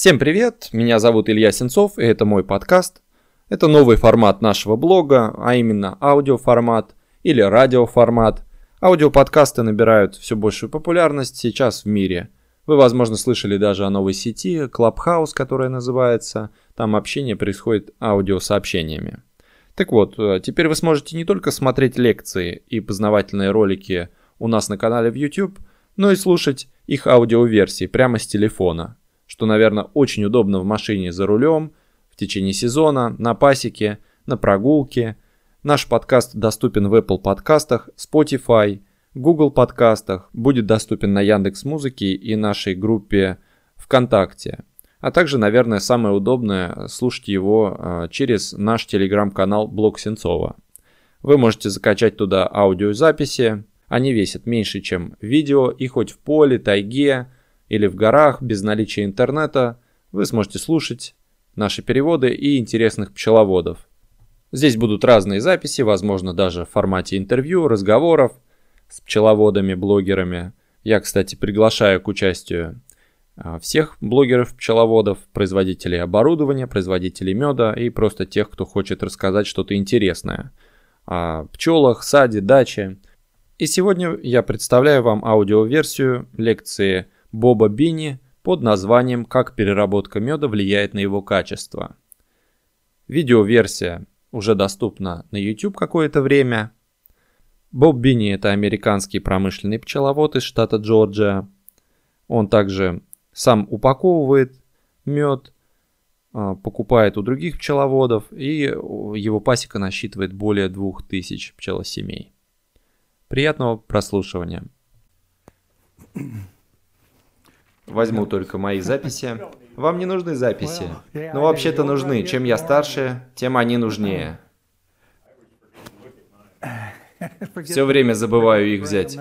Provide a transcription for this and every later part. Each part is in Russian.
Всем привет, меня зовут Илья Сенцов, и это мой подкаст. Это новый формат нашего блога, а именно аудиоформат или радиоформат. Аудиоподкасты набирают все большую популярность сейчас в мире. Вы, возможно, слышали даже о новой сети Clubhouse, которая называется. Там общение происходит аудиосообщениями. Так вот, э, теперь вы сможете не только смотреть лекции и познавательные ролики у нас на канале в YouTube, но и слушать их аудиоверсии прямо с телефона – что, наверное, очень удобно в машине за рулем, в течение сезона, на пасеке, на прогулке. Наш подкаст доступен в Apple подкастах, Spotify, Google подкастах, будет доступен на Яндекс Музыке и нашей группе ВКонтакте. А также, наверное, самое удобное слушать его а, через наш телеграм-канал Блог Сенцова. Вы можете закачать туда аудиозаписи, они весят меньше, чем видео, и хоть в поле, тайге, или в горах без наличия интернета вы сможете слушать наши переводы и интересных пчеловодов. Здесь будут разные записи, возможно даже в формате интервью, разговоров с пчеловодами, блогерами. Я, кстати, приглашаю к участию а, всех блогеров-пчеловодов, производителей оборудования, производителей меда и просто тех, кто хочет рассказать что-то интересное о пчелах, саде, даче. И сегодня я представляю вам аудиоверсию лекции Боба Бини под названием «Как переработка меда влияет на его качество». Видеоверсия уже доступна на YouTube какое-то время. Боб Бини – это американский промышленный пчеловод из штата Джорджия. Он также сам упаковывает мед, а, покупает у других пчеловодов, и его пасека насчитывает более 2000 пчелосемей. Приятного прослушивания. Возьму только мои записи. Вам не нужны записи. Но вообще-то нужны. Чем я старше, тем они нужнее. Все время забываю их взять.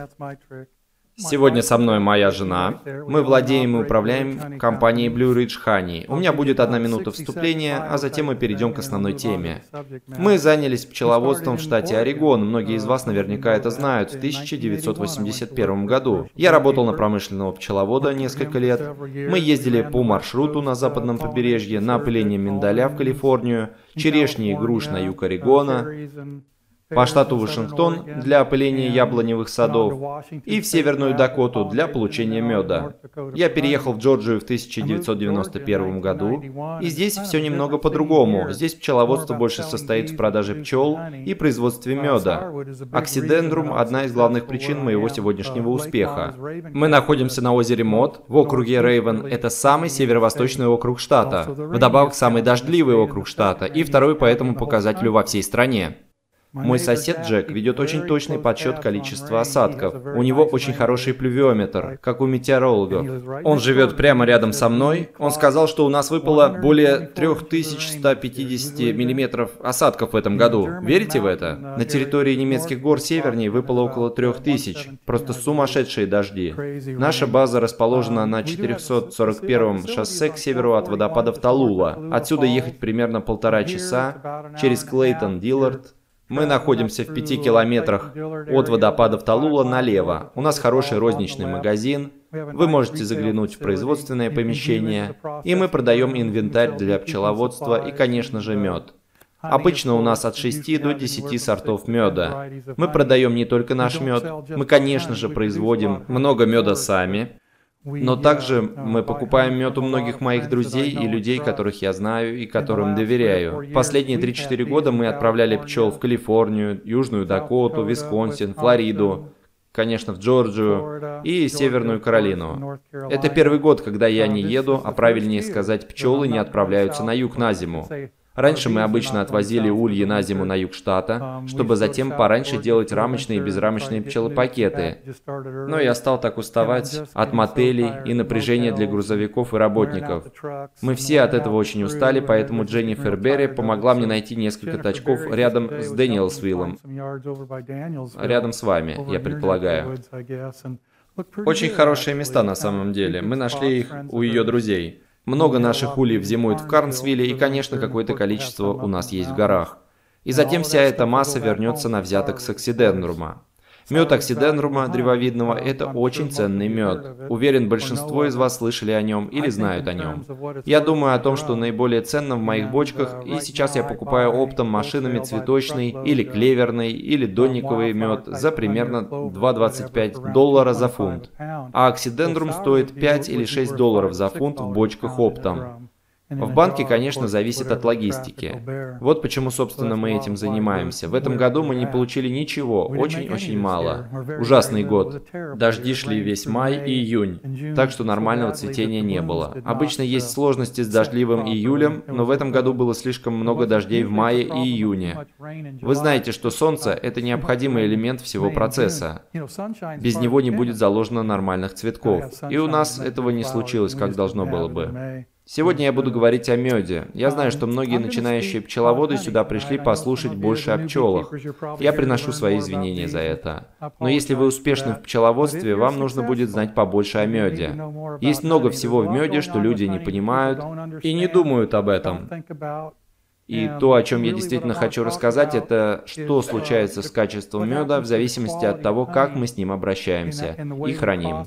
Сегодня со мной моя жена. Мы владеем и управляем компанией Blue Ridge Honey. У меня будет одна минута вступления, а затем мы перейдем к основной теме. Мы занялись пчеловодством в штате Орегон. Многие из вас наверняка это знают. В 1981 году. Я работал на промышленного пчеловода несколько лет. Мы ездили по маршруту на западном побережье, на опыление миндаля в Калифорнию, черешни и груш на юг Орегона, по штату Вашингтон для опыления яблоневых садов и в Северную Дакоту для получения меда. Я переехал в Джорджию в 1991 году, и здесь все немного по-другому. Здесь пчеловодство больше состоит в продаже пчел и производстве меда. Оксидендрум – одна из главных причин моего сегодняшнего успеха. Мы находимся на озере Мод в округе Рейвен. Это самый северо-восточный округ штата. Вдобавок, самый дождливый округ штата и второй по этому показателю во всей стране. Мой сосед Джек ведет очень точный подсчет количества осадков. У него очень хороший плювиометр, как у метеорологов. Он живет прямо рядом со мной. Он сказал, что у нас выпало более 3150 миллиметров осадков в этом году. Верите в это? На территории немецких гор севернее выпало около 3000. Просто сумасшедшие дожди. Наша база расположена на 441 шоссе к северу от водопадов Талула. Отсюда ехать примерно полтора часа через Клейтон, Диллард, мы находимся в пяти километрах от водопадов Талула налево. У нас хороший розничный магазин. Вы можете заглянуть в производственное помещение. И мы продаем инвентарь для пчеловодства и, конечно же, мед. Обычно у нас от 6 до 10 сортов меда. Мы продаем не только наш мед, мы, конечно же, производим много меда сами. Но также мы покупаем мед у многих моих друзей и людей, которых я знаю и которым доверяю. Последние 3-4 года мы отправляли пчел в Калифорнию, Южную Дакоту, Висконсин, Флориду, конечно, в Джорджию и Северную Каролину. Это первый год, когда я не еду, а правильнее сказать, пчелы не отправляются на юг на зиму. Раньше мы обычно отвозили ульи на зиму на юг штата, чтобы затем пораньше делать рамочные и безрамочные пчелопакеты. Но я стал так уставать от мотелей и напряжения для грузовиков и работников. Мы все от этого очень устали, поэтому Дженнифер Берри помогла мне найти несколько тачков рядом с Дэниелсвиллом. Рядом с вами, я предполагаю. Очень хорошие места на самом деле. Мы нашли их у ее друзей. Много наших ульев зимует в Карнсвилле, и, конечно, какое-то количество у нас есть в горах. И затем вся эта масса вернется на взяток с Оксиденрума. Мед оксидендрума древовидного – это очень ценный мед. Уверен, большинство из вас слышали о нем или знают о нем. Я думаю о том, что наиболее ценно в моих бочках, и сейчас я покупаю оптом машинами цветочный или клеверный или донниковый мед за примерно 2,25 доллара за фунт. А оксидендрум стоит 5 или 6 долларов за фунт в бочках оптом. В банке, конечно, зависит от логистики. Вот почему, собственно, мы этим занимаемся. В этом году мы не получили ничего, очень-очень мало. Ужасный год. Дожди шли весь май и июнь, так что нормального цветения не было. Обычно есть сложности с дождливым июлем, но в этом году было слишком много дождей в мае и июне. Вы знаете, что солнце – это необходимый элемент всего процесса. Без него не будет заложено нормальных цветков. И у нас этого не случилось, как должно было бы. Сегодня я буду говорить о меде. Я знаю, что многие начинающие пчеловоды сюда пришли послушать больше о пчелах. Я приношу свои извинения за это. Но если вы успешны в пчеловодстве, вам нужно будет знать побольше о меде. Есть много всего в меде, что люди не понимают и не думают об этом. И то, о чем я действительно хочу рассказать, это что случается с качеством меда в зависимости от того, как мы с ним обращаемся и храним.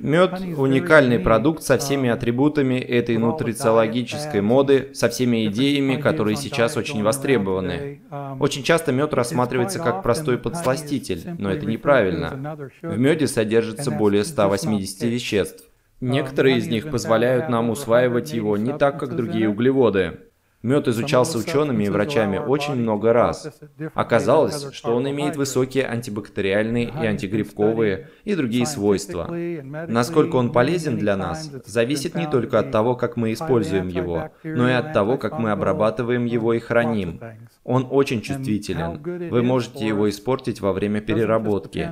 Мед – уникальный продукт со всеми атрибутами этой нутрициологической моды, со всеми идеями, которые сейчас очень востребованы. Очень часто мед рассматривается как простой подсластитель, но это неправильно. В меде содержится более 180 веществ. Некоторые из них позволяют нам усваивать его не так, как другие углеводы. Мед изучался учеными и врачами очень много раз. Оказалось, что он имеет высокие антибактериальные и антигрибковые и другие свойства. Насколько он полезен для нас, зависит не только от того, как мы используем его, но и от того, как мы обрабатываем его и храним. Он очень чувствителен. Вы можете его испортить во время переработки.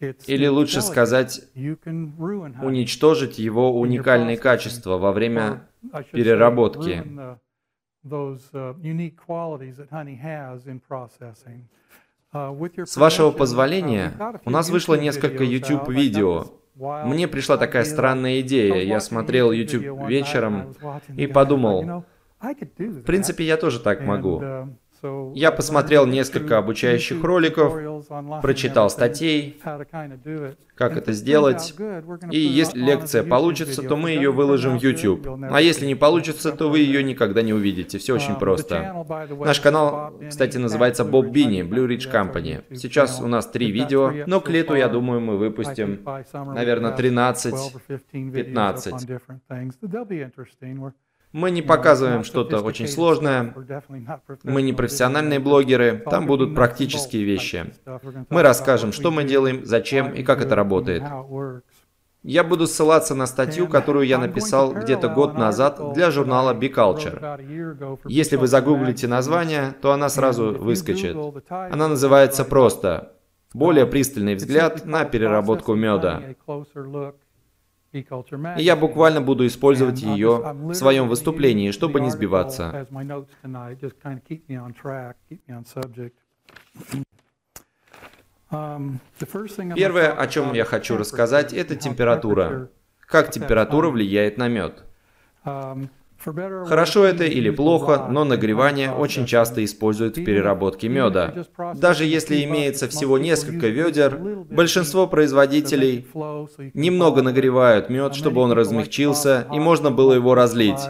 Или лучше сказать, уничтожить его уникальные качества во время переработки. С вашего позволения, у нас вышло несколько YouTube-видео. Мне пришла такая странная идея. Я смотрел YouTube вечером и подумал, в принципе, я тоже так могу. Я посмотрел несколько обучающих роликов, прочитал статей, как это сделать. И если лекция получится, то мы ее выложим в YouTube. А если не получится, то вы ее никогда не увидите. Все очень просто. Наш канал, кстати, называется Bob Bini, Blue Ridge Company. Сейчас у нас три видео, но к лету, я думаю, мы выпустим, наверное, 13-15. Мы не показываем что-то очень сложное. Мы не профессиональные блогеры. Там будут практические вещи. Мы расскажем, что мы делаем, зачем и как это работает. Я буду ссылаться на статью, которую я написал где-то год назад для журнала B-Culture. Если вы загуглите название, то она сразу выскочит. Она называется просто «Более пристальный взгляд на переработку меда». И я буквально буду использовать ее в своем выступлении, чтобы не сбиваться. Um, Первое, о чем я хочу рассказать, это температура. Как температура влияет на мед. Хорошо это или плохо, но нагревание очень часто используют в переработке меда. Даже если имеется всего несколько ведер, большинство производителей немного нагревают мед, чтобы он размягчился и можно было его разлить.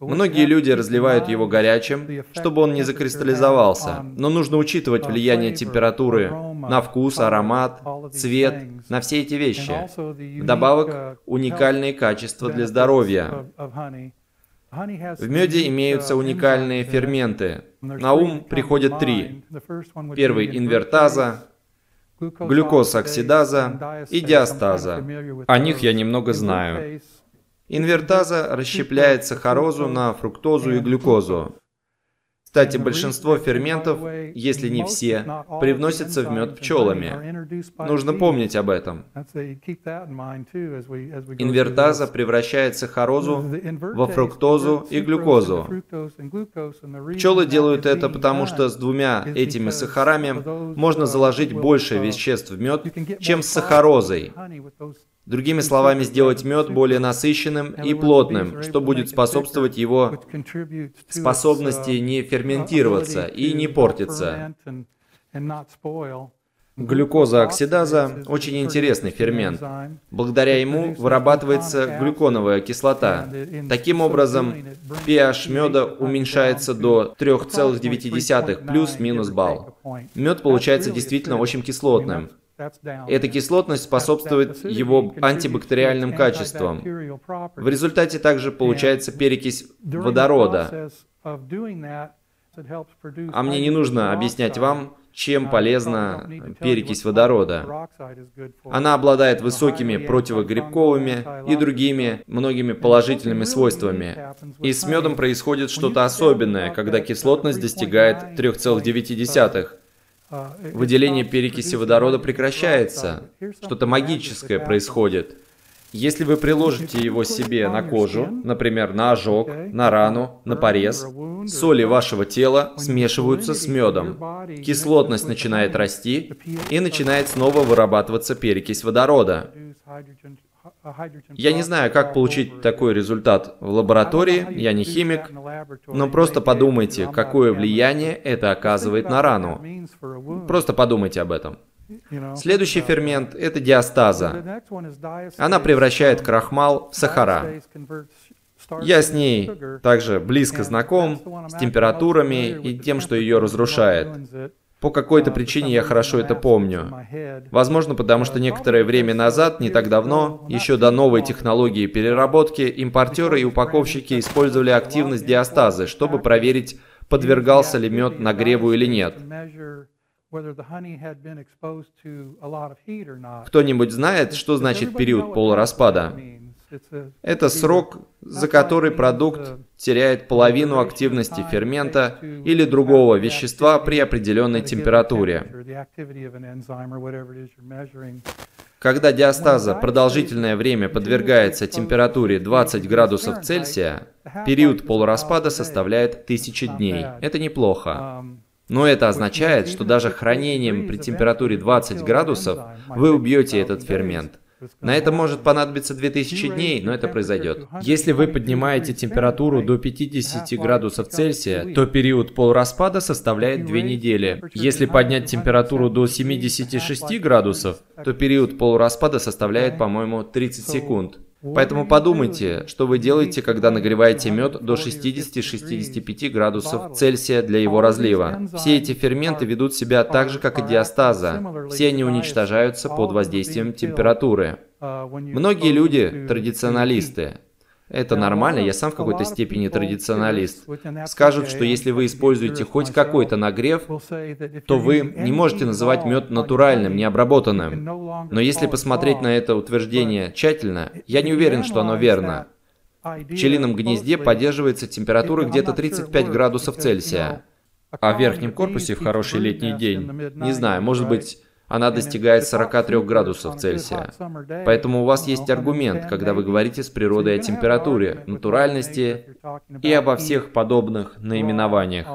Многие люди разливают его горячим, чтобы он не закристаллизовался, но нужно учитывать влияние температуры на вкус, аромат, цвет, на все эти вещи. Вдобавок, уникальные качества для здоровья. В меде имеются уникальные ферменты. На ум приходят три. Первый – инвертаза, глюкозоксидаза и диастаза. О них я немного знаю. Инвертаза расщепляет сахарозу на фруктозу и глюкозу. Кстати, большинство ферментов, если не все, привносятся в мед пчелами. Нужно помнить об этом. Инвертаза превращает сахарозу во фруктозу и глюкозу. Пчелы делают это потому, что с двумя этими сахарами можно заложить больше веществ в мед, чем с сахарозой. Другими словами, сделать мед более насыщенным и плотным, что будет способствовать его способности не ферментироваться и не портиться. Глюкоза оксидаза – очень интересный фермент. Благодаря ему вырабатывается глюконовая кислота. Таким образом, pH меда уменьшается до 3,9 плюс-минус балл. Мед получается действительно очень кислотным. Эта кислотность способствует его антибактериальным качествам. В результате также получается перекись водорода. А мне не нужно объяснять вам, чем полезна перекись водорода. Она обладает высокими противогрибковыми и другими многими положительными свойствами. И с медом происходит что-то особенное, когда кислотность достигает 3,9. Выделение перекиси водорода прекращается. Что-то магическое происходит. Если вы приложите его себе на кожу, например, на ожог, на рану, на порез, соли вашего тела смешиваются с медом. Кислотность начинает расти и начинает снова вырабатываться перекись водорода. Я не знаю, как получить такой результат в лаборатории, я не химик, но просто подумайте, какое влияние это оказывает на рану. Просто подумайте об этом. Следующий фермент – это диастаза. Она превращает крахмал в сахара. Я с ней также близко знаком, с температурами и тем, что ее разрушает. По какой-то причине я хорошо это помню. Возможно, потому что некоторое время назад, не так давно, еще до новой технологии переработки, импортеры и упаковщики использовали активность диастазы, чтобы проверить, подвергался ли мед нагреву или нет. Кто-нибудь знает, что значит период полураспада? Это срок, за который продукт теряет половину активности фермента или другого вещества при определенной температуре. Когда диастаза продолжительное время подвергается температуре 20 градусов Цельсия, период полураспада составляет 1000 дней. Это неплохо. Но это означает, что даже хранением при температуре 20 градусов вы убьете этот фермент. На это может понадобиться 2000 дней, но это произойдет. Если вы поднимаете температуру до 50 градусов Цельсия, то период полураспада составляет 2 недели. Если поднять температуру до 76 градусов, то период полураспада составляет, по-моему, 30 секунд. Поэтому подумайте, что вы делаете, когда нагреваете мед до 60-65 градусов Цельсия для его разлива. Все эти ферменты ведут себя так же, как и диастаза. Все они уничтожаются под воздействием температуры. Многие люди, традиционалисты, это нормально, я сам в какой-то степени традиционалист. Скажут, что если вы используете хоть какой-то нагрев, то вы не можете называть мед натуральным, необработанным. Но если посмотреть на это утверждение тщательно, я не уверен, что оно верно. В пчелином гнезде поддерживается температура где-то 35 градусов Цельсия. А в верхнем корпусе в хороший летний день, не знаю, может быть, она достигает 43 градусов Цельсия. Поэтому у вас есть аргумент, когда вы говорите с природой о температуре, натуральности и обо всех подобных наименованиях.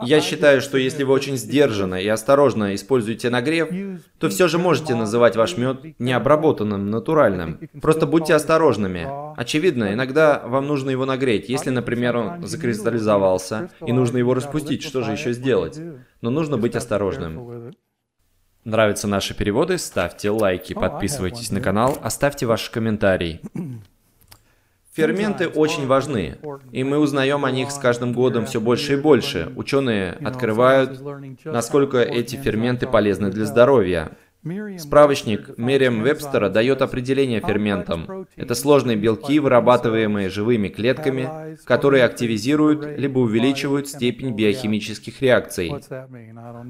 Я считаю, что если вы очень сдержанно и осторожно используете нагрев, то все же можете называть ваш мед необработанным, натуральным. Просто будьте осторожными. Очевидно, иногда вам нужно его нагреть. Если, например, он закристаллизовался и нужно его распустить, что же еще сделать? Но нужно быть осторожным. Нравятся наши переводы? Ставьте лайки, подписывайтесь на канал, оставьте ваши комментарии. Ферменты очень важны, и мы узнаем о них с каждым годом все больше и больше. Ученые открывают, насколько эти ферменты полезны для здоровья. Справочник Мериам Вебстера дает определение ферментам. Это сложные белки, вырабатываемые живыми клетками, которые активизируют либо увеличивают степень биохимических реакций.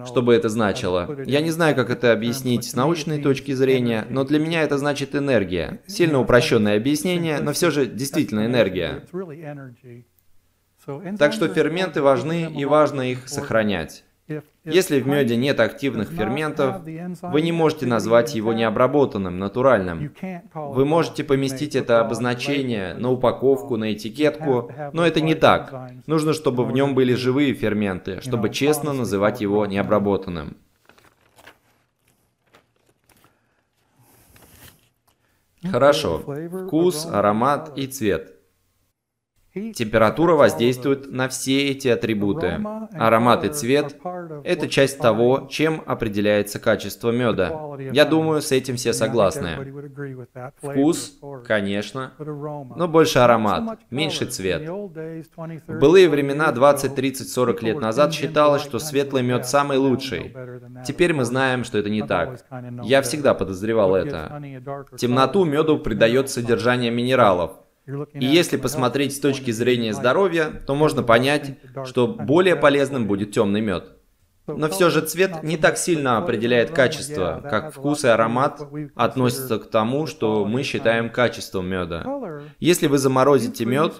Что бы это значило? Я не знаю, как это объяснить с научной точки зрения, но для меня это значит энергия. Сильно упрощенное объяснение, но все же действительно энергия. Так что ферменты важны и важно их сохранять. Если в меде нет активных ферментов, вы не можете назвать его необработанным, натуральным. Вы можете поместить это обозначение на упаковку, на этикетку, но это не так. Нужно, чтобы в нем были живые ферменты, чтобы честно называть его необработанным. Хорошо. Вкус, аромат и цвет. Температура воздействует на все эти атрибуты. Аромат и цвет – это часть того, чем определяется качество меда. Я думаю, с этим все согласны. Вкус, конечно, но больше аромат, меньше цвет. В былые времена, 20, 30, 40 лет назад, считалось, что светлый мед самый лучший. Теперь мы знаем, что это не так. Я всегда подозревал это. Темноту меду придает содержание минералов, и если посмотреть с точки зрения здоровья, то можно понять, что более полезным будет темный мед. Но все же цвет не так сильно определяет качество, как вкус и аромат относятся к тому, что мы считаем качеством меда. Если вы заморозите мед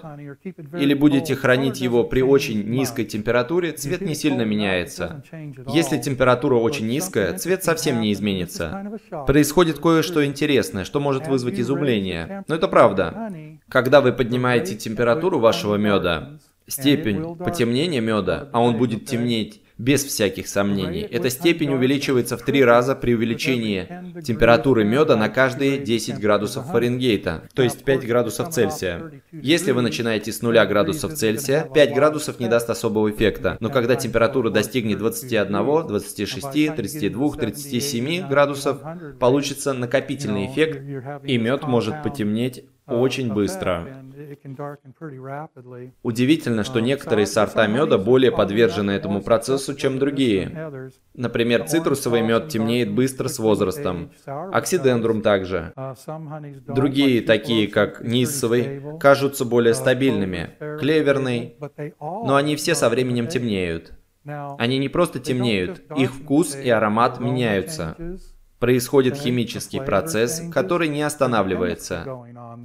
или будете хранить его при очень низкой температуре, цвет не сильно меняется. Если температура очень низкая, цвет совсем не изменится. Происходит кое-что интересное, что может вызвать изумление. Но это правда. Когда вы поднимаете температуру вашего меда, степень потемнения меда, а он будет темнеть без всяких сомнений. Эта степень увеличивается в три раза при увеличении температуры меда на каждые 10 градусов Фаренгейта, то есть 5 градусов Цельсия. Если вы начинаете с 0 градусов Цельсия, 5 градусов не даст особого эффекта, но когда температура достигнет 21, 26, 32, 37 градусов, получится накопительный эффект, и мед может потемнеть очень быстро. Удивительно, что некоторые сорта меда более подвержены этому процессу, чем другие. Например, цитрусовый мед темнеет быстро с возрастом. Оксидендрум также. Другие, такие как ниссовый, кажутся более стабильными. Клеверный. Но они все со временем темнеют. Они не просто темнеют, их вкус и аромат меняются. Происходит химический процесс, который не останавливается.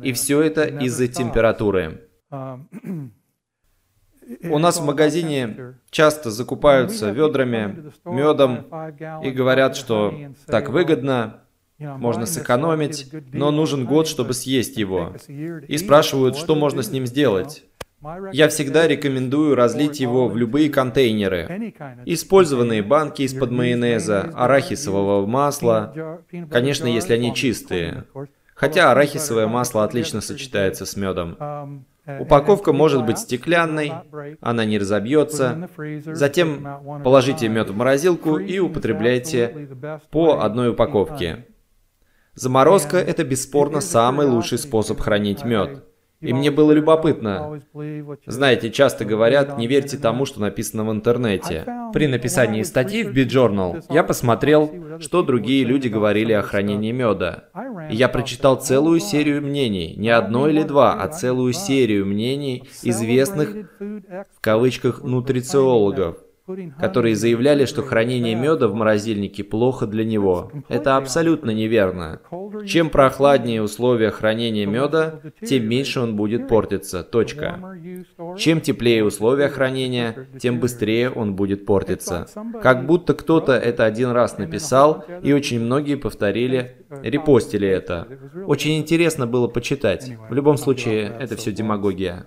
И все это из-за температуры. У нас в магазине часто закупаются ведрами, медом и говорят, что так выгодно, можно сэкономить, но нужен год, чтобы съесть его. И спрашивают, что можно с ним сделать. Я всегда рекомендую разлить его в любые контейнеры. Использованные банки из-под майонеза, арахисового масла, конечно, если они чистые. Хотя арахисовое масло отлично сочетается с медом. Упаковка может быть стеклянной, она не разобьется. Затем положите мед в морозилку и употребляйте по одной упаковке. Заморозка – это бесспорно самый лучший способ хранить мед. И мне было любопытно. Знаете, часто говорят, не верьте тому, что написано в интернете. При написании статьи в BitJournal я посмотрел, что другие люди говорили о хранении меда. И я прочитал целую серию мнений, не одно или два, а целую серию мнений известных, в кавычках, нутрициологов которые заявляли, что хранение меда в морозильнике плохо для него. Это абсолютно неверно. Чем прохладнее условия хранения меда, тем меньше он будет портиться. Точка. Чем теплее условия хранения, тем быстрее он будет портиться. Как будто кто-то это один раз написал, и очень многие повторили, репостили это. Очень интересно было почитать. В любом случае, это все демагогия.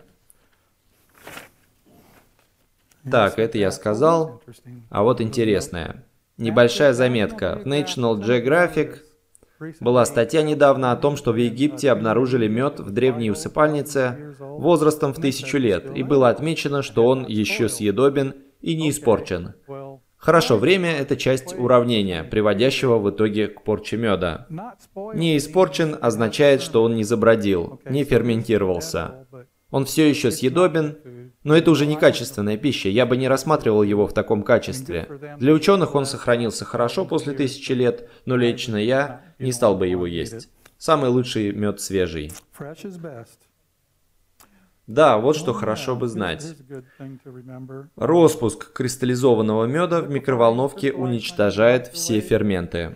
Так, это я сказал. А вот интересное. Небольшая заметка. В National Geographic была статья недавно о том, что в Египте обнаружили мед в древней усыпальнице возрастом в тысячу лет, и было отмечено, что он еще съедобен и не испорчен. Хорошо, время – это часть уравнения, приводящего в итоге к порче меда. Не испорчен означает, что он не забродил, не ферментировался. Он все еще съедобен, но это уже не качественная пища, я бы не рассматривал его в таком качестве. Для ученых он сохранился хорошо после тысячи лет, но лично я не стал бы его есть. Самый лучший мед свежий. Да, вот что хорошо бы знать. Роспуск кристаллизованного меда в микроволновке уничтожает все ферменты.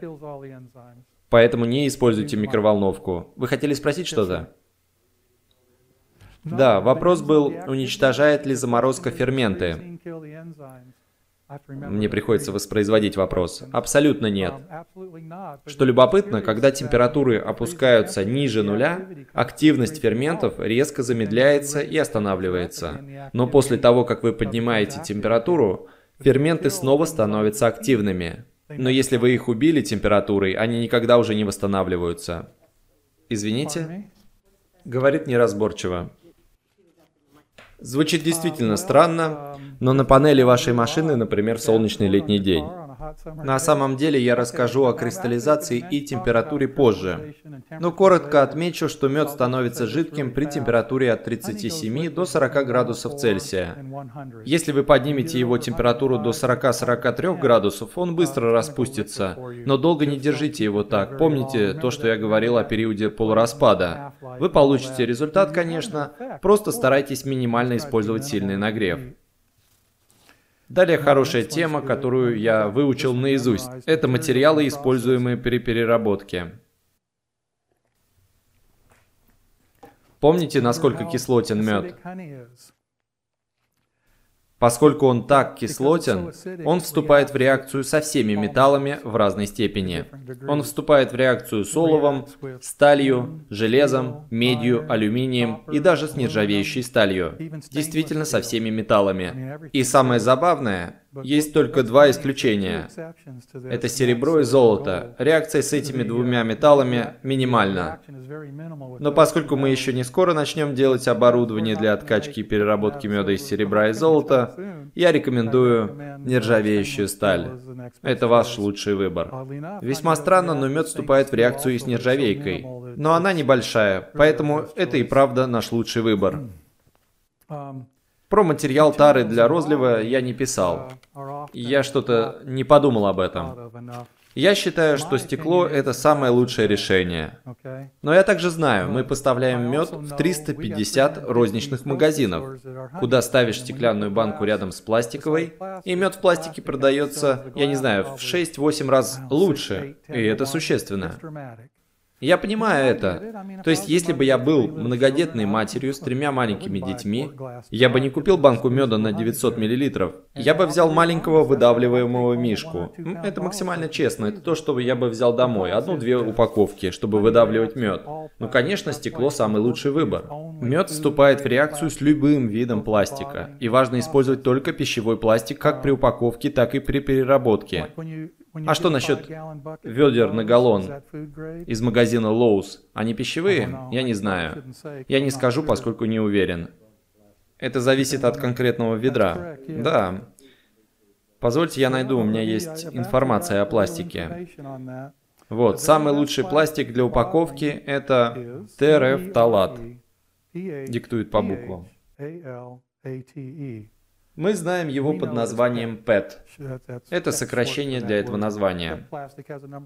Поэтому не используйте микроволновку. Вы хотели спросить что-то? Да, вопрос был, уничтожает ли заморозка ферменты? Мне приходится воспроизводить вопрос. Абсолютно нет. Что любопытно, когда температуры опускаются ниже нуля, активность ферментов резко замедляется и останавливается. Но после того, как вы поднимаете температуру, ферменты снова становятся активными. Но если вы их убили температурой, они никогда уже не восстанавливаются. Извините? Говорит неразборчиво. Звучит действительно странно, но на панели вашей машины, например, солнечный летний день, на самом деле я расскажу о кристаллизации и температуре позже. Но коротко отмечу, что мед становится жидким при температуре от 37 до 40 градусов Цельсия. Если вы поднимете его температуру до 40-43 градусов, он быстро распустится. Но долго не держите его так. Помните то, что я говорил о периоде полураспада. Вы получите результат, конечно, просто старайтесь минимально использовать сильный нагрев. Далее хорошая тема, которую я выучил наизусть. Это материалы, используемые при переработке. Помните, насколько кислотен мед? Поскольку он так кислотен, он вступает в реакцию со всеми металлами в разной степени. Он вступает в реакцию с оловом, сталью, железом, медью, алюминием и даже с нержавеющей сталью. Действительно со всеми металлами. И самое забавное, есть только два исключения. Это серебро и золото. Реакция с этими двумя металлами минимальна. Но поскольку мы еще не скоро начнем делать оборудование для откачки и переработки меда из серебра и золота, я рекомендую нержавеющую сталь. Это ваш лучший выбор. Весьма странно, но мед вступает в реакцию и с нержавейкой. Но она небольшая, поэтому это и правда наш лучший выбор. Про материал тары для розлива я не писал. Я что-то не подумал об этом. Я считаю, что стекло – это самое лучшее решение. Но я также знаю, мы поставляем мед в 350 розничных магазинов, куда ставишь стеклянную банку рядом с пластиковой, и мед в пластике продается, я не знаю, в 6-8 раз лучше, и это существенно. Я понимаю это. То есть, если бы я был многодетной матерью с тремя маленькими детьми, я бы не купил банку меда на 900 мл. Я бы взял маленького выдавливаемого мишку. Это максимально честно. Это то, что я бы взял домой. Одну-две упаковки, чтобы выдавливать мед. Ну, конечно, стекло самый лучший выбор. Мед вступает в реакцию с любым видом пластика. И важно использовать только пищевой пластик как при упаковке, так и при переработке. А что насчет ведер на галлон из магазина Lowe's? Они пищевые? Я не знаю. Я не скажу, поскольку не уверен. Это зависит от конкретного ведра. Да. Позвольте, я найду, у меня есть информация о пластике. Вот, самый лучший пластик для упаковки это ТРФ-талат. Диктует по буквам. Мы знаем его под названием PET. Это сокращение для этого названия.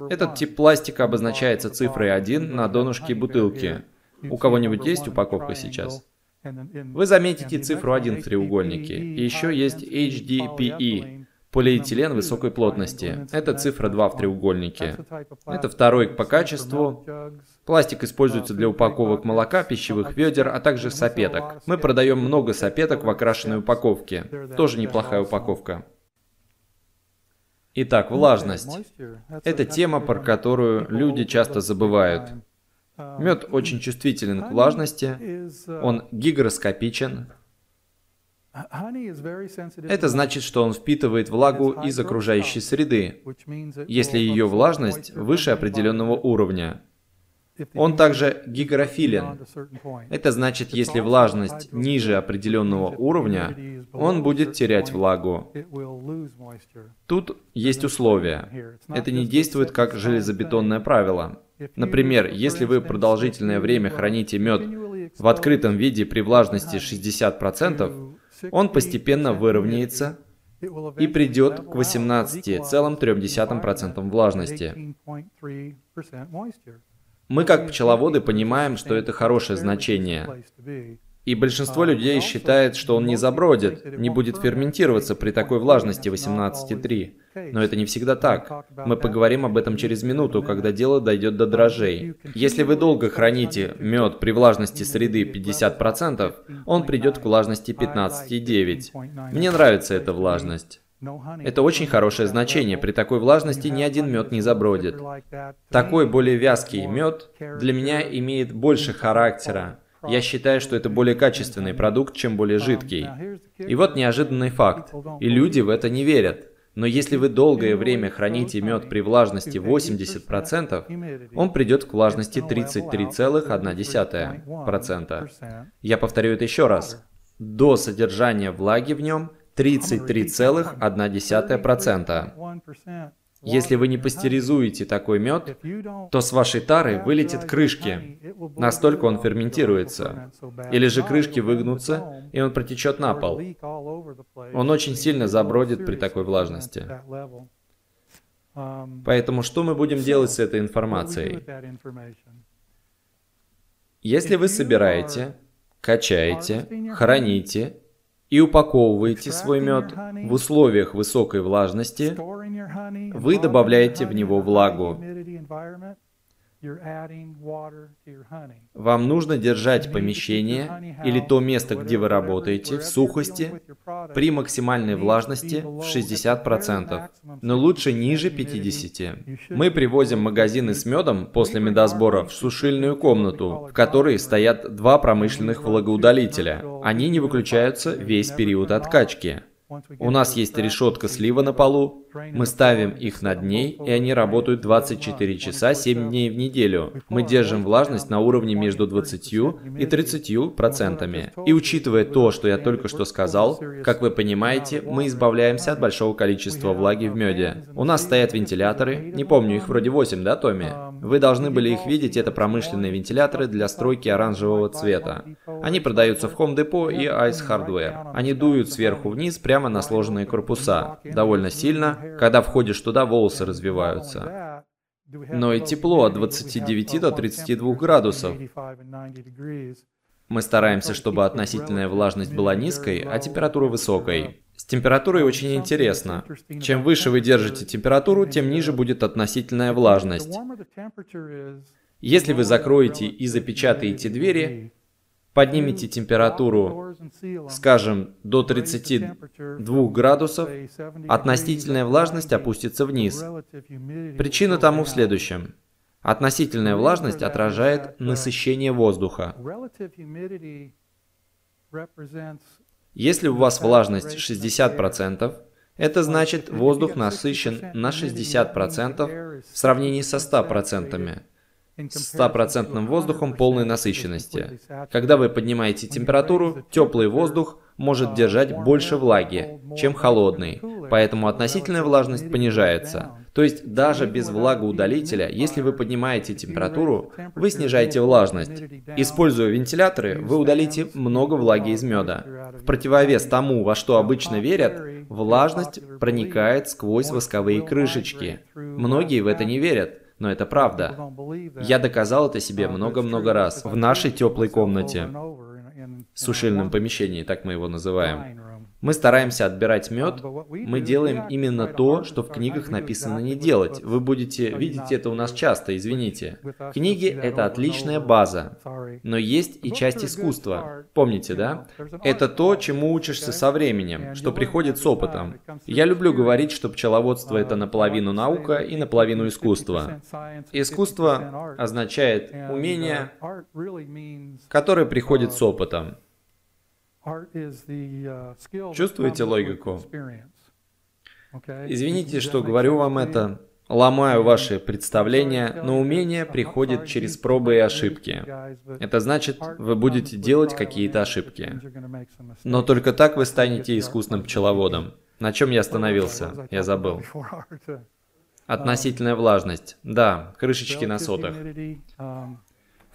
Этот тип пластика обозначается цифрой 1 на донышке бутылки. У кого-нибудь есть упаковка сейчас? Вы заметите цифру 1 в треугольнике. И еще есть HDPE, Полиэтилен высокой плотности. Это цифра 2 в треугольнике. Это второй по качеству. Пластик используется для упаковок молока, пищевых ведер, а также сапеток. Мы продаем много сапеток в окрашенной упаковке. Тоже неплохая упаковка. Итак, влажность. Это тема, про которую люди часто забывают. Мед очень чувствителен к влажности, он гигроскопичен, это значит, что он впитывает влагу из окружающей среды, если ее влажность выше определенного уровня. Он также гигрофилен. Это значит, если влажность ниже определенного уровня, он будет терять влагу. Тут есть условия. Это не действует как железобетонное правило. Например, если вы продолжительное время храните мед в открытом виде при влажности 60%, он постепенно выровняется и придет к 18,3% влажности. Мы как пчеловоды понимаем, что это хорошее значение. И большинство людей считает, что он не забродит, не будет ферментироваться при такой влажности 18,3. Но это не всегда так. Мы поговорим об этом через минуту, когда дело дойдет до дрожжей. Если вы долго храните мед при влажности среды 50%, он придет к влажности 15,9. Мне нравится эта влажность. Это очень хорошее значение. При такой влажности ни один мед не забродит. Такой более вязкий мед для меня имеет больше характера. Я считаю, что это более качественный продукт, чем более жидкий. И вот неожиданный факт. И люди в это не верят. Но если вы долгое время храните мед при влажности 80%, он придет к влажности 33,1%. Я повторю это еще раз. До содержания влаги в нем 33,1%. Если вы не пастеризуете такой мед, то с вашей тары вылетят крышки. Настолько он ферментируется. Или же крышки выгнутся, и он протечет на пол. Он очень сильно забродит при такой влажности. Поэтому что мы будем делать с этой информацией? Если вы собираете, качаете, храните и упаковываете свой мед в условиях высокой влажности, вы добавляете в него влагу. Вам нужно держать помещение или то место, где вы работаете, в сухости при максимальной влажности в 60%, но лучше ниже 50%. Мы привозим магазины с медом после медосбора в сушильную комнату, в которой стоят два промышленных влагоудалителя. Они не выключаются весь период откачки. У нас есть решетка слива на полу, мы ставим их над ней, и они работают 24 часа 7 дней в неделю. Мы держим влажность на уровне между 20 и 30 процентами. И учитывая то, что я только что сказал, как вы понимаете, мы избавляемся от большого количества влаги в меде. У нас стоят вентиляторы, не помню, их вроде 8, да, Томми? Вы должны были их видеть, это промышленные вентиляторы для стройки оранжевого цвета. Они продаются в Home Depot и Ice Hardware. Они дуют сверху вниз прямо на сложенные корпуса. Довольно сильно, когда входишь туда, волосы развиваются. Но и тепло от 29 до 32 градусов. Мы стараемся, чтобы относительная влажность была низкой, а температура высокой. С температурой очень интересно. Чем выше вы держите температуру, тем ниже будет относительная влажность. Если вы закроете и запечатаете двери, поднимете температуру, скажем, до 32 градусов, относительная влажность опустится вниз. Причина тому в следующем. Относительная влажность отражает насыщение воздуха. Если у вас влажность 60%, это значит воздух насыщен на 60% в сравнении со 100% с стопроцентным воздухом полной насыщенности. Когда вы поднимаете температуру, теплый воздух может держать больше влаги, чем холодный, поэтому относительная влажность понижается. То есть даже без влагоудалителя, если вы поднимаете температуру, вы снижаете влажность. Используя вентиляторы, вы удалите много влаги из меда. В противовес тому, во что обычно верят, влажность проникает сквозь восковые крышечки. Многие в это не верят. Но это правда. Я доказал это себе много-много раз в нашей теплой комнате, сушильном помещении, так мы его называем. Мы стараемся отбирать мед, мы делаем именно то, что в книгах написано не делать. Вы будете видеть это у нас часто, извините. Книги – это отличная база, но есть и часть искусства. Помните, да? Это то, чему учишься со временем, что приходит с опытом. Я люблю говорить, что пчеловодство – это наполовину наука и наполовину искусство. Искусство означает умение, которое приходит с опытом. Uh, Чувствуете логику? Извините, что говорю вам это. Ломаю ваши представления, но умение приходит через пробы и ошибки. Это значит, вы будете делать какие-то ошибки. Но только так вы станете искусным пчеловодом. На чем я остановился? Я забыл. Относительная влажность. Да, крышечки на сотах.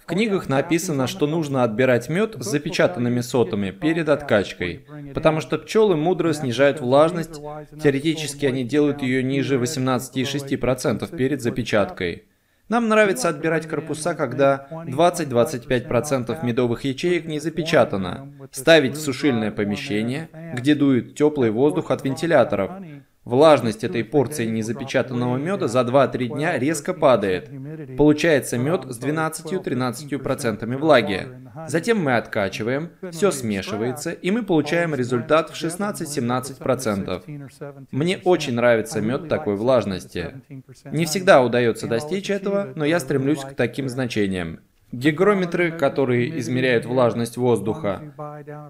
Книгах написано, что нужно отбирать мед с запечатанными сотами перед откачкой, потому что пчелы мудро снижают влажность, теоретически они делают ее ниже 18,6% перед запечаткой. Нам нравится отбирать корпуса, когда 20-25% медовых ячеек не запечатано, ставить в сушильное помещение, где дует теплый воздух от вентиляторов, Влажность этой порции незапечатанного меда за 2-3 дня резко падает. Получается мед с 12-13% влаги. Затем мы откачиваем, все смешивается, и мы получаем результат в 16-17%. Мне очень нравится мед такой влажности. Не всегда удается достичь этого, но я стремлюсь к таким значениям. Гигрометры, которые измеряют влажность воздуха,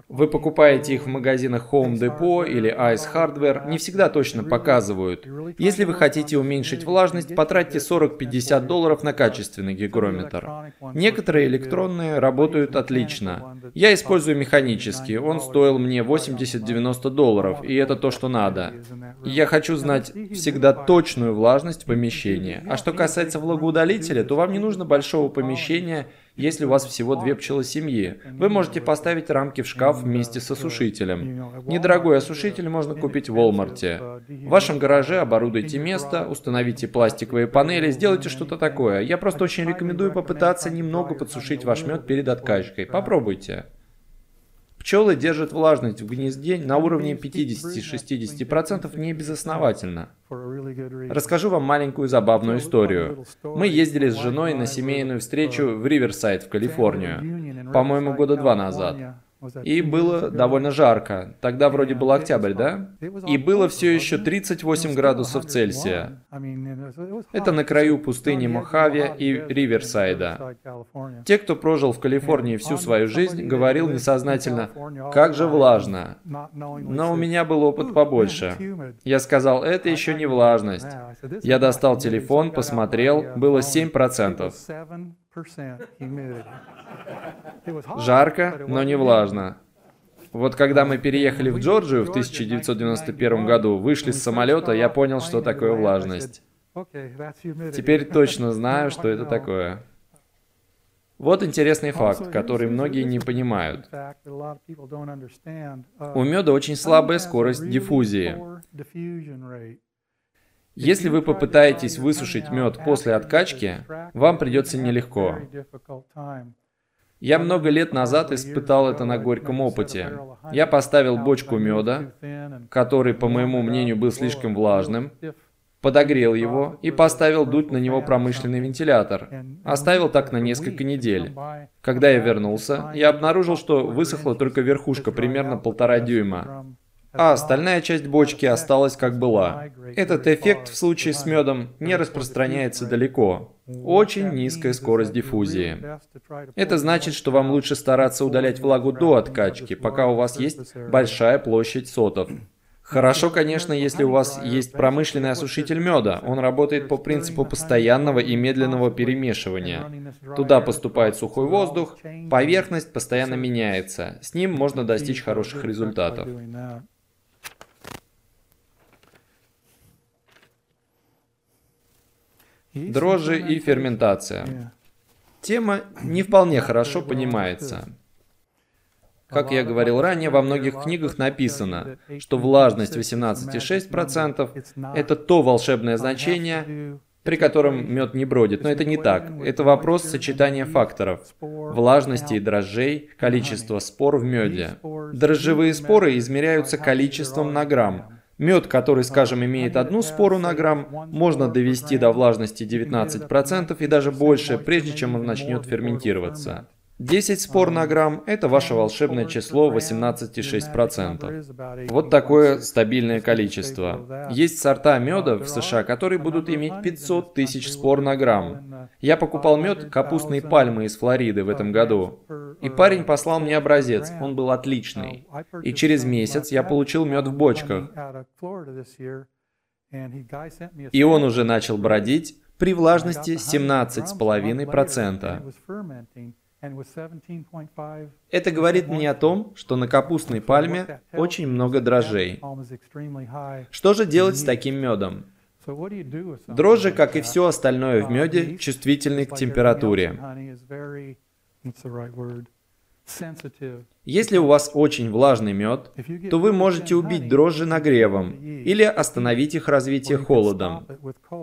вы покупаете их в магазинах Home Depot или Ice Hardware, не всегда точно показывают. Если вы хотите уменьшить влажность, потратьте 40-50 долларов на качественный гигрометр. Некоторые электронные работают отлично. Я использую механический, он стоил мне 80-90 долларов, и это то, что надо. Я хочу знать всегда точную влажность помещения. А что касается влагоудалителя, то вам не нужно большого помещения, если у вас всего две пчелы семьи, вы можете поставить рамки в шкаф вместе с осушителем. Недорогой осушитель можно купить в Walmart. В вашем гараже оборудуйте место, установите пластиковые панели, сделайте что-то такое. Я просто очень рекомендую попытаться немного подсушить ваш мед перед откачкой. Попробуйте. Пчелы держат влажность в гнезде на уровне 50-60% не безосновательно. Расскажу вам маленькую забавную историю. Мы ездили с женой на семейную встречу в Риверсайд в Калифорнию, по-моему, года два назад. И было довольно жарко. Тогда вроде был октябрь, да? И было все еще 38 градусов Цельсия. Это на краю пустыни Мохаве и Риверсайда. Те, кто прожил в Калифорнии всю свою жизнь, говорил несознательно, как же влажно. Но у меня был опыт побольше. Я сказал, это еще не влажность. Я достал телефон, посмотрел, было 7%. Жарко, но не влажно. Вот когда мы переехали в Джорджию в 1991 году, вышли с самолета, я понял, что такое влажность. Теперь точно знаю, что это такое. Вот интересный факт, который многие не понимают. У меда очень слабая скорость диффузии. Если вы попытаетесь высушить мед после откачки, вам придется нелегко. Я много лет назад испытал это на горьком опыте. Я поставил бочку меда, который, по моему мнению, был слишком влажным, подогрел его и поставил дуть на него промышленный вентилятор. Оставил так на несколько недель. Когда я вернулся, я обнаружил, что высохла только верхушка, примерно полтора дюйма а остальная часть бочки осталась как была. Этот эффект в случае с медом не распространяется далеко. Очень низкая скорость диффузии. Это значит, что вам лучше стараться удалять влагу до откачки, пока у вас есть большая площадь сотов. Хорошо, конечно, если у вас есть промышленный осушитель меда. Он работает по принципу постоянного и медленного перемешивания. Туда поступает сухой воздух, поверхность постоянно меняется. С ним можно достичь хороших результатов. Дрожжи и ферментация. Тема не вполне хорошо понимается. Как я говорил ранее, во многих книгах написано, что влажность 18,6% – это то волшебное значение, при котором мед не бродит. Но это не так. Это вопрос сочетания факторов. Влажности и дрожжей, количество спор в меде. Дрожжевые споры измеряются количеством на грамм. Мед, который, скажем, имеет одну спору на грамм, можно довести до влажности 19% и даже больше, прежде чем он начнет ферментироваться. 10 спор на грамм – это ваше волшебное число 18,6%. Вот такое стабильное количество. Есть сорта меда в США, которые будут иметь 500 тысяч спор на грамм. Я покупал мед капустной пальмы из Флориды в этом году. И парень послал мне образец, он был отличный. И через месяц я получил мед в бочках. И он уже начал бродить при влажности 17,5%. Это говорит мне о том, что на капустной пальме очень много дрожжей. Что же делать с таким медом? Дрожжи, как и все остальное в меде, чувствительны к температуре. Если у вас очень влажный мед, то вы можете убить дрожжи нагревом или остановить их развитие холодом.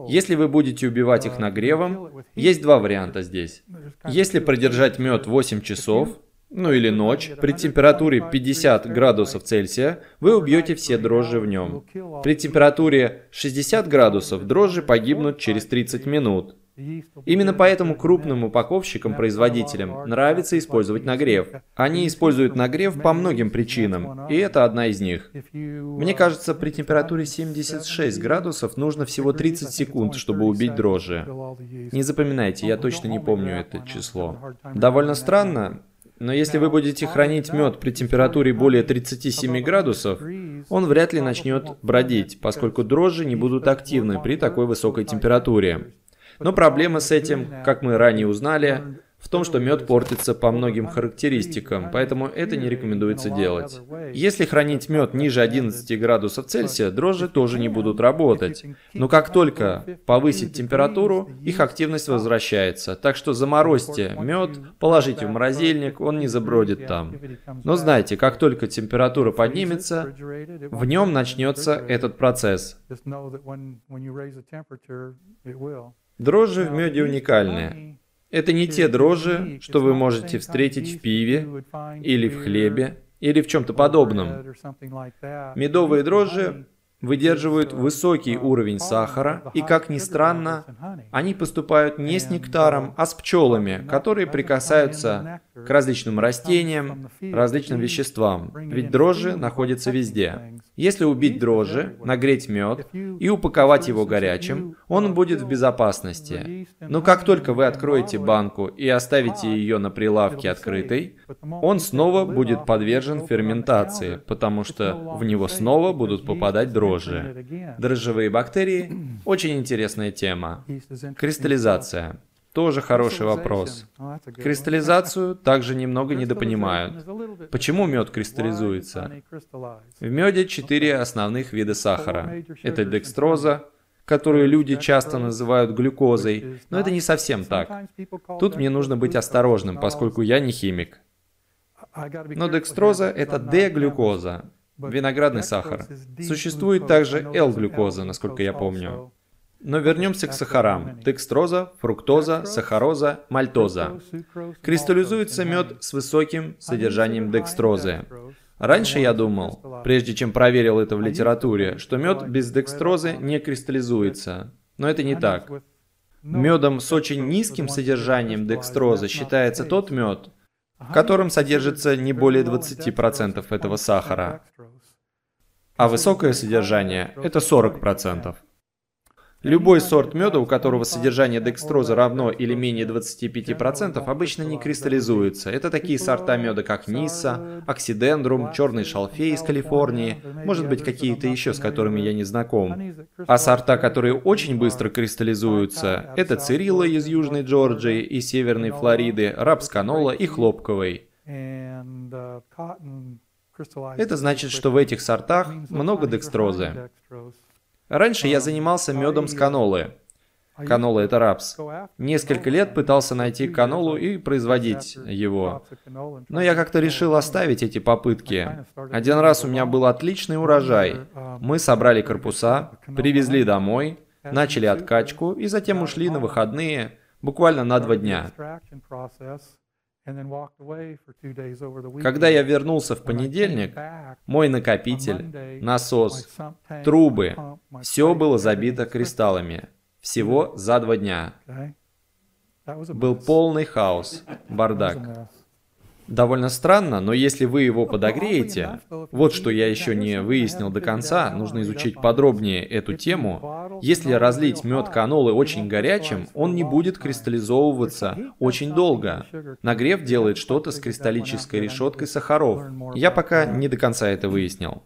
Если вы будете убивать их нагревом, есть два варианта здесь. Если продержать мед 8 часов, ну или ночь, при температуре 50 градусов Цельсия, вы убьете все дрожжи в нем. При температуре 60 градусов дрожжи погибнут через 30 минут. Именно поэтому крупным упаковщикам-производителям нравится использовать нагрев. Они используют нагрев по многим причинам, и это одна из них. Мне кажется, при температуре 76 градусов нужно всего 30 секунд, чтобы убить дрожжи. Не запоминайте, я точно не помню это число. Довольно странно, но если вы будете хранить мед при температуре более 37 градусов, он вряд ли начнет бродить, поскольку дрожжи не будут активны при такой высокой температуре. Но проблема с этим, как мы ранее узнали, в том, что мед портится по многим характеристикам, поэтому это не рекомендуется делать. Если хранить мед ниже 11 градусов Цельсия, дрожжи тоже не будут работать. Но как только повысить температуру, их активность возвращается. Так что заморозьте мед, положите в морозильник, он не забродит там. Но знайте, как только температура поднимется, в нем начнется этот процесс. Дрожжи в меде уникальные. Это не те дрожжи, что вы можете встретить в пиве или в хлебе или в чем-то подобном. Медовые дрожжи выдерживают высокий уровень сахара, и, как ни странно, они поступают не с нектаром, а с пчелами, которые прикасаются к различным растениям, различным веществам, ведь дрожжи находятся везде. Если убить дрожжи, нагреть мед и упаковать его горячим, он будет в безопасности. Но как только вы откроете банку и оставите ее на прилавке открытой, он снова будет подвержен ферментации, потому что в него снова будут попадать дрожжи. Дрожжевые бактерии – очень интересная тема. Кристаллизация. Тоже хороший вопрос. Кристаллизацию также немного недопонимают. Почему мед кристаллизуется? В меде четыре основных вида сахара. Это декстроза, которую люди часто называют глюкозой, но это не совсем так. Тут мне нужно быть осторожным, поскольку я не химик. Но декстроза – это D-глюкоза, виноградный сахар. Существует также L-глюкоза, насколько я помню. Но вернемся к сахарам. Декстроза, фруктоза, сахароза, мальтоза. Кристаллизуется мед с высоким содержанием декстрозы. Раньше я думал, прежде чем проверил это в литературе, что мед без декстрозы не кристаллизуется. Но это не так. Медом с очень низким содержанием декстрозы считается тот мед, в котором содержится не более 20% этого сахара, а высокое содержание – это 40%. Любой сорт меда, у которого содержание декстрозы равно или менее 25%, обычно не кристаллизуется. Это такие сорта меда, как Ниса, Оксидендрум, Черный шалфей из Калифорнии, может быть какие-то еще, с которыми я не знаком. А сорта, которые очень быстро кристаллизуются, это Цирилла из Южной Джорджии и Северной Флориды, Рапсканола и Хлопковый. Это значит, что в этих сортах много декстрозы. Раньше я занимался медом с канолы. Канола – это рапс. Несколько лет пытался найти канолу и производить его. Но я как-то решил оставить эти попытки. Один раз у меня был отличный урожай. Мы собрали корпуса, привезли домой, начали откачку и затем ушли на выходные буквально на два дня. Когда я вернулся в понедельник, мой накопитель, насос, трубы, все было забито кристаллами. Всего за два дня. Был полный хаос, бардак. Довольно странно, но если вы его подогреете, вот что я еще не выяснил до конца, нужно изучить подробнее эту тему. Если разлить мед канолы очень горячим, он не будет кристаллизовываться очень долго. Нагрев делает что-то с кристаллической решеткой сахаров. Я пока не до конца это выяснил.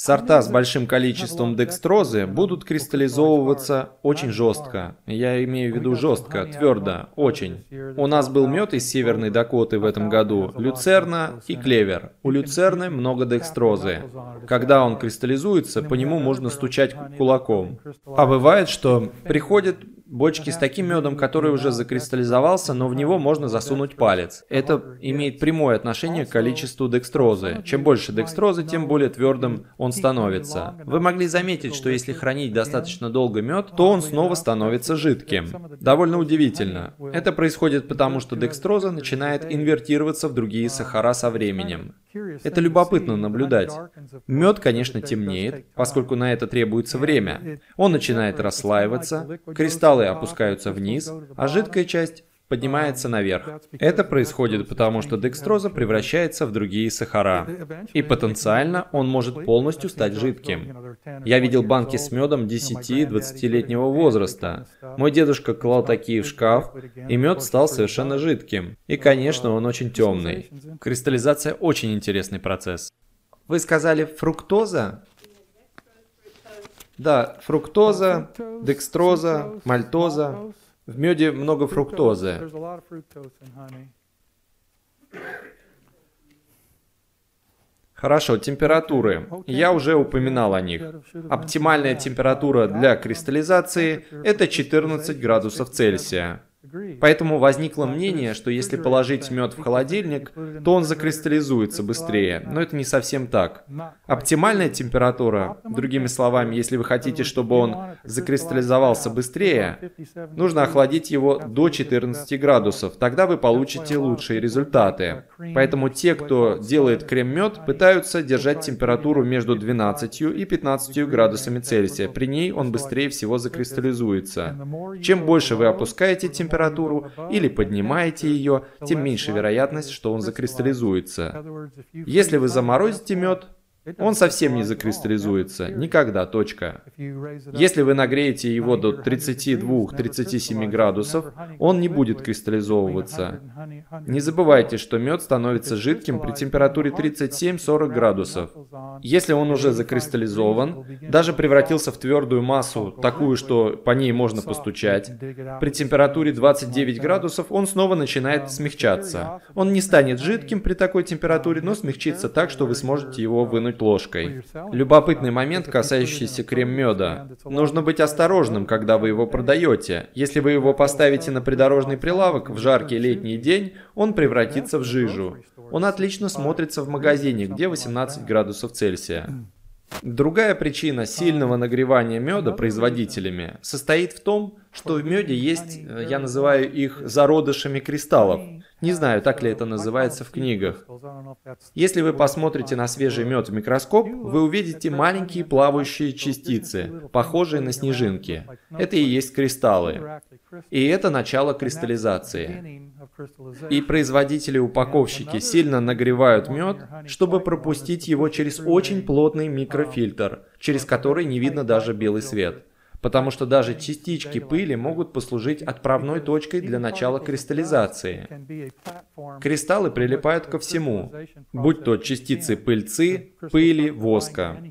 Сорта с большим количеством декстрозы будут кристаллизовываться очень жестко. Я имею в виду жестко, твердо, очень. У нас был мед из Северной Дакоты в этом году, люцерна и клевер. У люцерны много декстрозы. Когда он кристаллизуется, по нему можно стучать кулаком. А бывает, что приходит бочки с таким медом, который уже закристаллизовался, но в него можно засунуть палец. Это имеет прямое отношение к количеству декстрозы. Чем больше декстрозы, тем более твердым он становится. Вы могли заметить, что если хранить достаточно долго мед, то он снова становится жидким. Довольно удивительно. Это происходит потому, что декстроза начинает инвертироваться в другие сахара со временем. Это любопытно наблюдать. Мед, конечно, темнеет, поскольку на это требуется время. Он начинает расслаиваться, кристаллы опускаются вниз, а жидкая часть поднимается наверх. Это происходит потому, что декстроза превращается в другие сахара. И потенциально он может полностью стать жидким. Я видел банки с медом 10-20-летнего возраста. Мой дедушка клал такие в шкаф, и мед стал совершенно жидким. И, конечно, он очень темный. Кристаллизация очень интересный процесс. Вы сказали фруктоза? Да, фруктоза, декстроза, мальтоза. В меде много фруктозы. Хорошо, температуры. Я уже упоминал о них. Оптимальная температура для кристаллизации – это 14 градусов Цельсия. Поэтому возникло мнение, что если положить мед в холодильник, то он закристаллизуется быстрее, но это не совсем так. Оптимальная температура, другими словами, если вы хотите, чтобы он закристаллизовался быстрее, нужно охладить его до 14 градусов, тогда вы получите лучшие результаты. Поэтому те, кто делает крем-мед, пытаются держать температуру между 12 и 15 градусами Цельсия. При ней он быстрее всего закристаллизуется. Чем больше вы опускаете температуру, температуру или поднимаете ее, тем меньше вероятность, что он закристаллизуется. Если вы заморозите мед, он совсем не закристаллизуется. Никогда, точка. Если вы нагреете его до 32-37 градусов, он не будет кристаллизовываться. Не забывайте, что мед становится жидким при температуре 37-40 градусов. Если он уже закристаллизован, даже превратился в твердую массу, такую, что по ней можно постучать, при температуре 29 градусов он снова начинает смягчаться. Он не станет жидким при такой температуре, но смягчится так, что вы сможете его вынуть ложкой ложкой. Любопытный момент, касающийся крем-меда. Нужно быть осторожным, когда вы его продаете. Если вы его поставите на придорожный прилавок в жаркий летний день, он превратится в жижу. Он отлично смотрится в магазине, где 18 градусов Цельсия. Другая причина сильного нагревания меда производителями состоит в том, что в меде есть, э, я называю их зародышами кристаллов. Не знаю, так ли это называется в книгах. Если вы посмотрите на свежий мед в микроскоп, вы увидите маленькие плавающие частицы, похожие на снежинки. Это и есть кристаллы. И это начало кристаллизации. И производители-упаковщики сильно нагревают мед, чтобы пропустить его через очень плотный микрофильтр, через который не видно даже белый свет потому что даже частички пыли могут послужить отправной точкой для начала кристаллизации. Кристаллы прилипают ко всему, будь то частицы пыльцы, пыли, воска.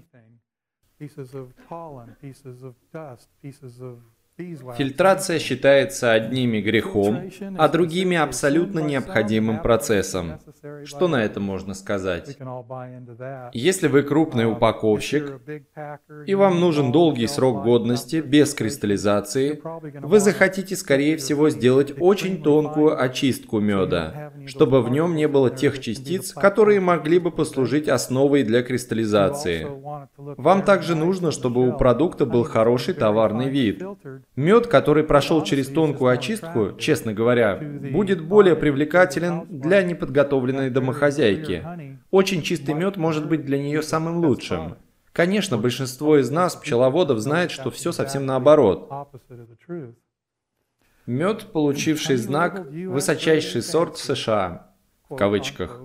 Фильтрация считается одними грехом, а другими абсолютно необходимым процессом. Что на это можно сказать? Если вы крупный упаковщик, и вам нужен долгий срок годности без кристаллизации, вы захотите, скорее всего, сделать очень тонкую очистку меда, чтобы в нем не было тех частиц, которые могли бы послужить основой для кристаллизации. Вам также нужно, чтобы у продукта был хороший товарный вид. Мед, который прошел через тонкую очистку, честно говоря, будет более привлекателен для неподготовленной домохозяйки. Очень чистый мед может быть для нее самым лучшим. Конечно, большинство из нас, пчеловодов, знает, что все совсем наоборот. Мед, получивший знак «высочайший сорт в США», в кавычках,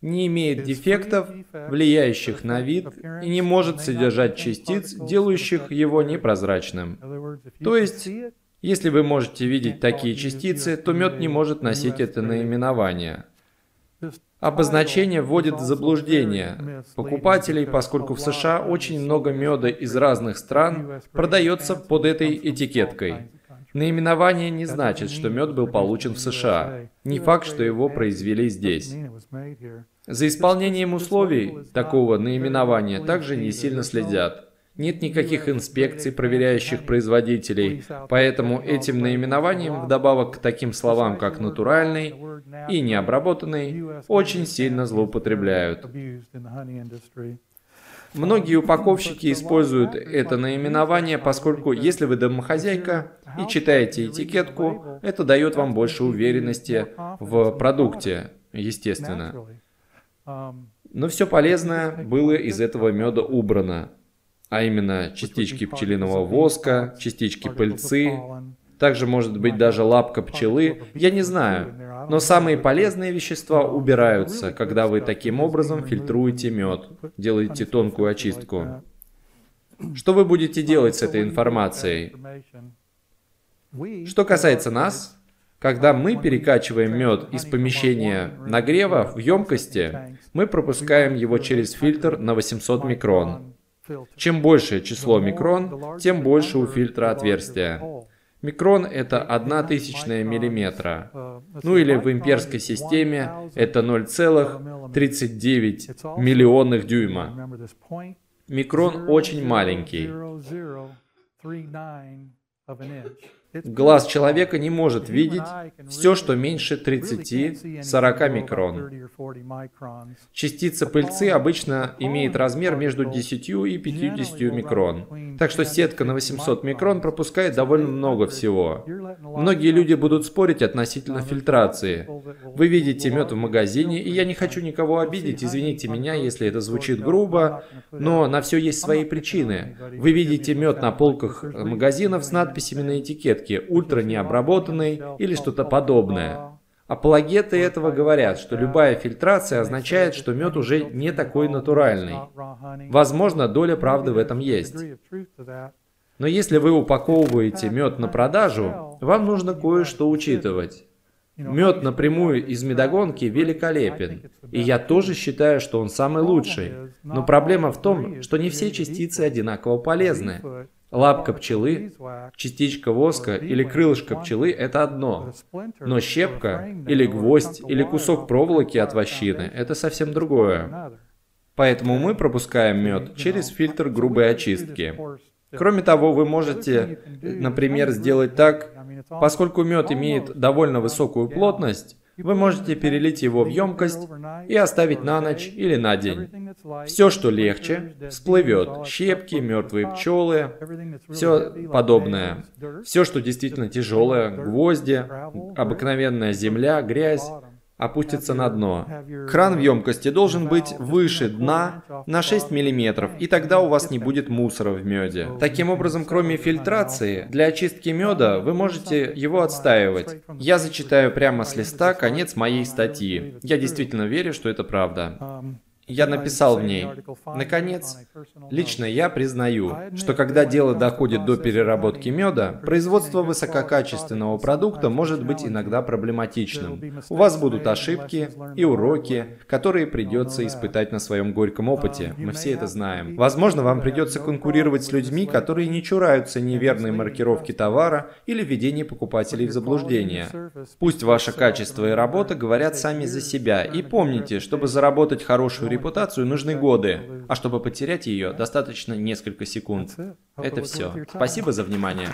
не имеет дефектов, влияющих на вид, и не может содержать частиц, делающих его непрозрачным. То есть, если вы можете видеть такие частицы, то мед не может носить это наименование. Обозначение вводит в заблуждение покупателей, поскольку в США очень много меда из разных стран продается под этой этикеткой. Наименование не значит, что мед был получен в США. Не факт, что его произвели здесь. За исполнением условий такого наименования также не сильно следят. Нет никаких инспекций, проверяющих производителей, поэтому этим наименованием, вдобавок к таким словам, как «натуральный» и «необработанный», очень сильно злоупотребляют. Многие упаковщики используют это наименование, поскольку если вы домохозяйка и читаете этикетку, это дает вам больше уверенности в продукте, естественно. Но все полезное было из этого меда убрано, а именно частички пчелиного воска, частички пыльцы, также может быть даже лапка пчелы, я не знаю. Но самые полезные вещества убираются, когда вы таким образом фильтруете мед, делаете тонкую очистку. Что вы будете делать с этой информацией? Что касается нас, когда мы перекачиваем мед из помещения нагрева в емкости, мы пропускаем его через фильтр на 800 микрон. Чем большее число микрон, тем больше у фильтра отверстия. Микрон – это одна тысячная миллиметра. Ну или в имперской системе это 0,39 миллионных дюйма. Микрон очень маленький. Глаз человека не может видеть все, что меньше 30-40 микрон. Частица пыльцы обычно имеет размер между 10 и 50 микрон. Так что сетка на 800 микрон пропускает довольно много всего. Многие люди будут спорить относительно фильтрации. Вы видите мед в магазине, и я не хочу никого обидеть, извините меня, если это звучит грубо, но на все есть свои причины. Вы видите мед на полках магазинов с надписями на этикетке клетки ультра необработанной или что-то подобное. Апологеты этого говорят, что любая фильтрация означает, что мед уже не такой натуральный. Возможно, доля правды в этом есть. Но если вы упаковываете мед на продажу, вам нужно кое-что учитывать. Мед напрямую из медогонки великолепен, и я тоже считаю, что он самый лучший. Но проблема в том, что не все частицы одинаково полезны. Лапка пчелы, частичка воска или крылышко пчелы – это одно. Но щепка или гвоздь или кусок проволоки от вощины – это совсем другое. Поэтому мы пропускаем мед через фильтр грубой очистки. Кроме того, вы можете, например, сделать так, поскольку мед имеет довольно высокую плотность, вы можете перелить его в емкость и оставить на ночь или на день. Все, что легче, всплывет. Щепки, мертвые пчелы, все подобное. Все, что действительно тяжелое, гвозди, обыкновенная земля, грязь, опустится на дно. Кран в емкости должен быть выше дна на 6 мм, и тогда у вас не будет мусора в меде. Таким образом, кроме фильтрации, для очистки меда вы можете его отстаивать. Я зачитаю прямо с листа конец моей статьи. Я действительно верю, что это правда. Я написал в ней, наконец, лично я признаю, что когда дело доходит до переработки меда, производство высококачественного продукта может быть иногда проблематичным. У вас будут ошибки и уроки, которые придется испытать на своем горьком опыте. Мы все это знаем. Возможно, вам придется конкурировать с людьми, которые не чураются неверной маркировки товара или введения покупателей в заблуждение. Пусть ваше качество и работа говорят сами за себя. И помните, чтобы заработать хорошую репутацию нужны годы, а чтобы потерять ее, достаточно несколько секунд. Это все. Спасибо за внимание.